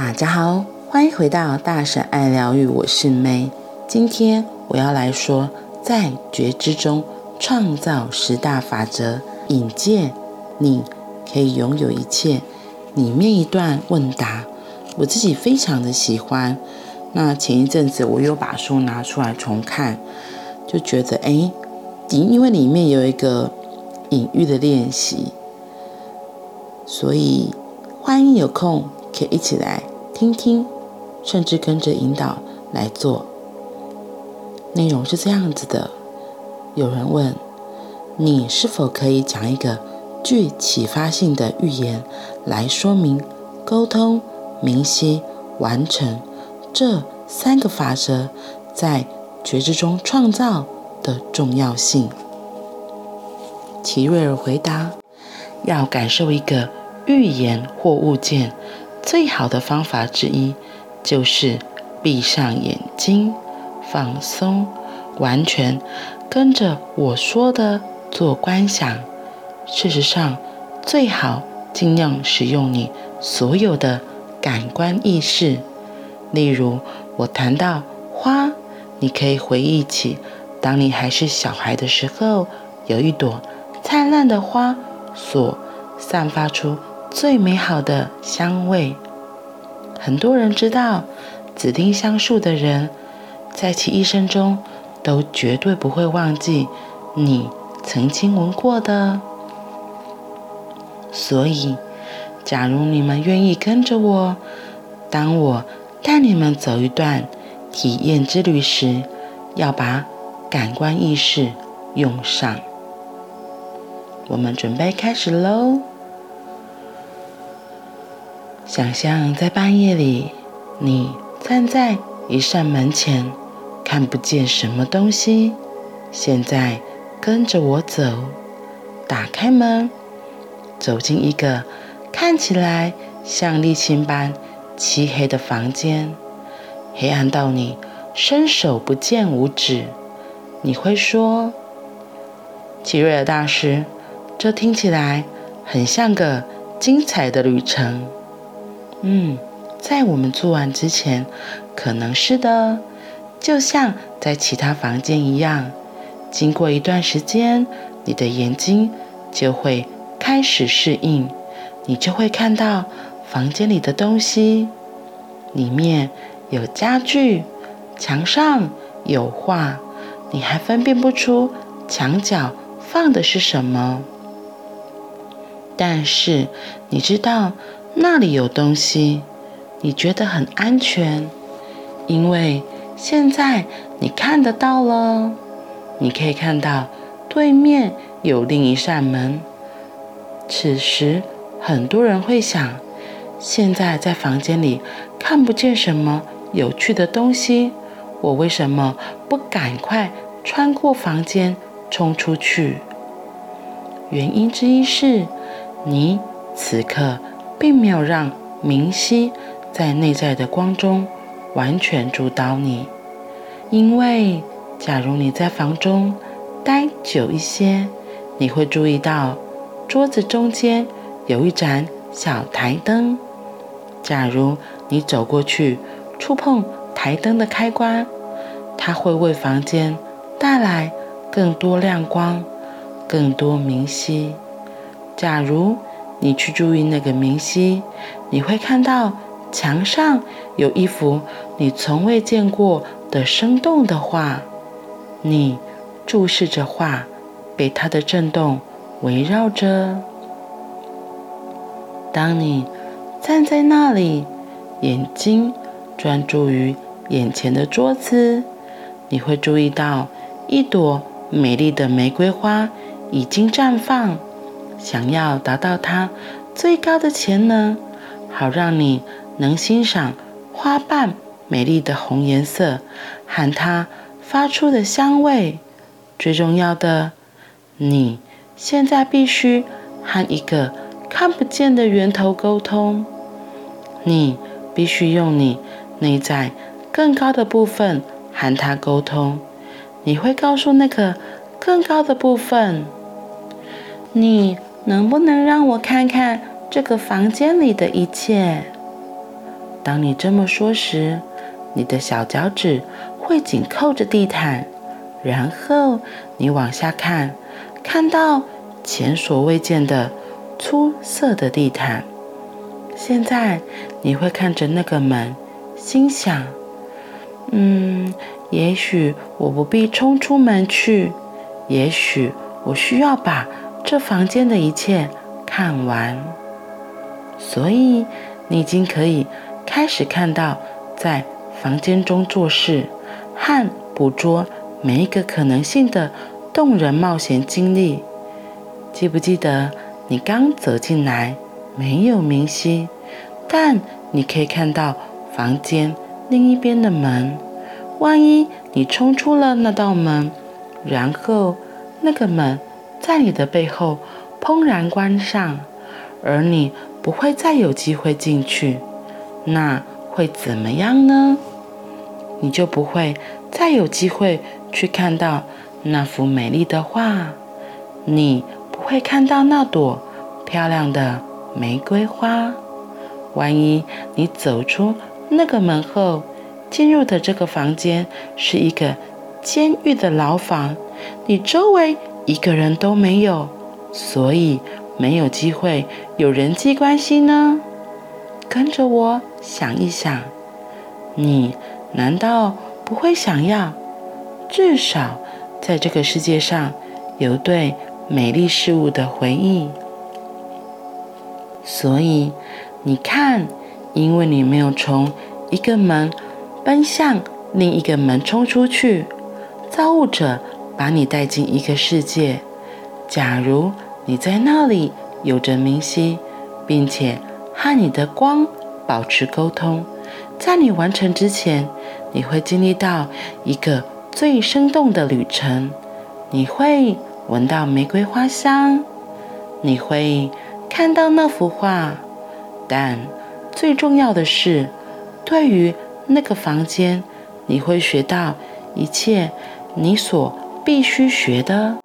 大家好，欢迎回到大婶爱疗愈，我是 May。今天我要来说，在觉知中创造十大法则，引荐你可以拥有一切。里面一段问答，我自己非常的喜欢。那前一阵子我又把书拿出来重看，就觉得哎，因因为里面有一个隐喻的练习，所以欢迎有空可以一起来听听，甚至跟着引导来做。内容是这样子的：有人问，你是否可以讲一个具启发性的寓言来说明沟通、明晰、完成这三个法则在觉知中创造的重要性。奇瑞尔回答：“要感受一个寓言或物件，最好的方法之一就是闭上眼睛，放松，完全跟着我说的做观想。事实上，最好尽量使用你所有的感官意识。例如，我谈到花，你可以回忆起，当你还是小孩的时候，有一朵灿烂的花所散发出最美好的香味。很多人知道，紫丁香树的人，在其一生中都绝对不会忘记你曾经闻过的。所以，假如你们愿意跟着我，当我带你们走一段体验之旅时，要把感官意识用上。我们准备开始喽！想象在半夜里，你站在一扇门前，看不见什么东西。现在跟着我走，打开门，走进一个看起来像沥青般漆黑的房间，黑暗到你伸手不见五指。你会说：“奇瑞尔大师。”这听起来很像个精彩的旅程。嗯，在我们做完之前，可能是的，就像在其他房间一样。经过一段时间，你的眼睛就会开始适应，你就会看到房间里的东西，里面有家具，墙上有画，你还分辨不出墙角放的是什么。但是你知道那里有东西，你觉得很安全，因为现在你看得到了。你可以看到对面有另一扇门。此时很多人会想：现在在房间里看不见什么有趣的东西，我为什么不赶快穿过房间冲出去？原因之一是。你此刻并没有让明晰在内在的光中完全主导你，因为假如你在房中待久一些，你会注意到桌子中间有一盏小台灯。假如你走过去触碰台灯的开关，它会为房间带来更多亮光，更多明晰。假如你去注意那个明晰，你会看到墙上有一幅你从未见过的生动的画。你注视着画，被它的震动围绕着。当你站在那里，眼睛专注于眼前的桌子，你会注意到一朵美丽的玫瑰花已经绽放。想要达到它最高的潜能，好让你能欣赏花瓣美丽的红颜色和它发出的香味。最重要的，你现在必须和一个看不见的源头沟通。你必须用你内在更高的部分和它沟通。你会告诉那个更高的部分，你。能不能让我看看这个房间里的一切？当你这么说时，你的小脚趾会紧扣着地毯，然后你往下看，看到前所未见的出色的地毯。现在你会看着那个门，心想：“嗯，也许我不必冲出门去，也许我需要把这房间的一切看完。”所以你已经可以开始看到在房间中做事和捕捉每一个可能性的动人冒险经历。记不记得你刚走进来没有明晰，但你可以看到房间另一边的门。万一你冲出了那道门，然后那个门在你的背后砰然关上，而你不会再有机会进去，那会怎么样呢？你就不会再有机会去看到那幅美丽的画，你不会看到那朵漂亮的玫瑰花。万一你走出那个门后，进入的这个房间是一个监狱的牢房，你周围一个人都没有，所以没有机会有人际关系呢？跟着我想一想，你。难道不会想要至少在这个世界上有对美丽事物的回忆？所以你看，因为你没有从一个门奔向另一个门冲出去，造物者把你带进一个世界。假如你在那里有着明晰，并且和你的光保持沟通。在你完成之前，你会经历到一个最生动的旅程。你会闻到玫瑰花香，你会看到那幅画，但最重要的是，对于那个房间，你会学到一切你所必须学的。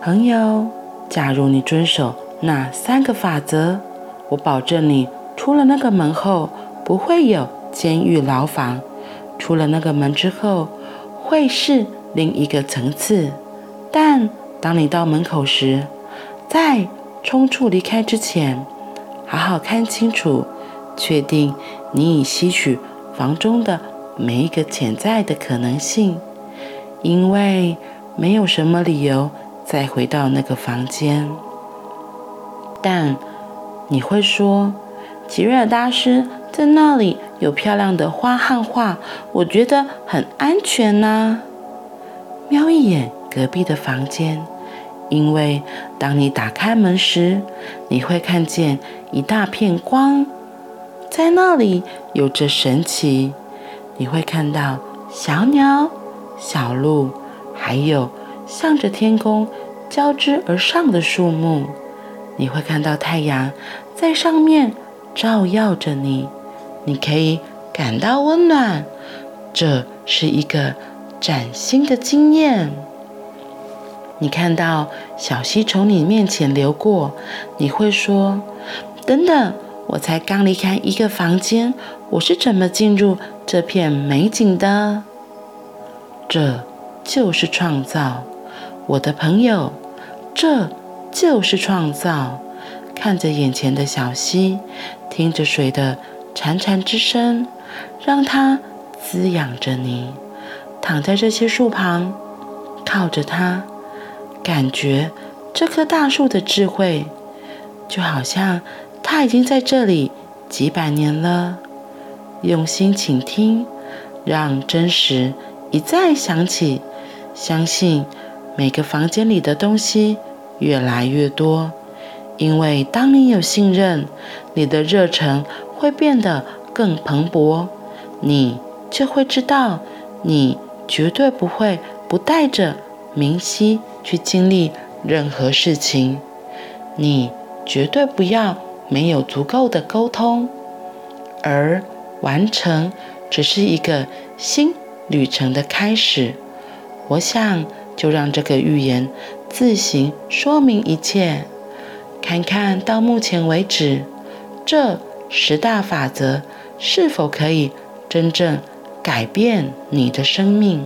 朋友，假如你遵守那三个法则，我保证你出了那个门后。不会有监狱牢房，出了那个门之后，会是另一个层次。但当你到门口时，在冲出离开之前，好好看清楚，确定你已吸取房中的每一个潜在的可能性，因为没有什么理由再回到那个房间。但你会说，吉瑞尔大师。在那里有漂亮的花和画，我觉得很安全呐、瞄一眼隔壁的房间，因为当你打开门时，你会看见一大片光，在那里有着神奇。你会看到小鸟、小鹿，还有向着天空交织而上的树木。你会看到太阳在上面照耀着你。你可以感到温暖，这是一个崭新的经验。你看到小溪从你面前流过，你会说：“等等，我才刚离开一个房间，我是怎么进入这片美景的？”这就是创造，我的朋友，这就是创造。看着眼前的小溪，听着水的。潺潺之声，让它滋养着你。躺在这些树旁，靠着它，感觉这棵大树的智慧，就好像它已经在这里几百年了。用心倾听，让真实一再响起。相信每个房间里的东西越来越多，因为当你有信任，你的热忱。会变得更蓬勃，你就会知道，你绝对不会不带着明晰去经历任何事情。你绝对不要没有足够的沟通，而完成只是一个新旅程的开始。我想，就让这个预言自行说明一切。看看到目前为止，这。十大法则是否可以真正改变你的生命？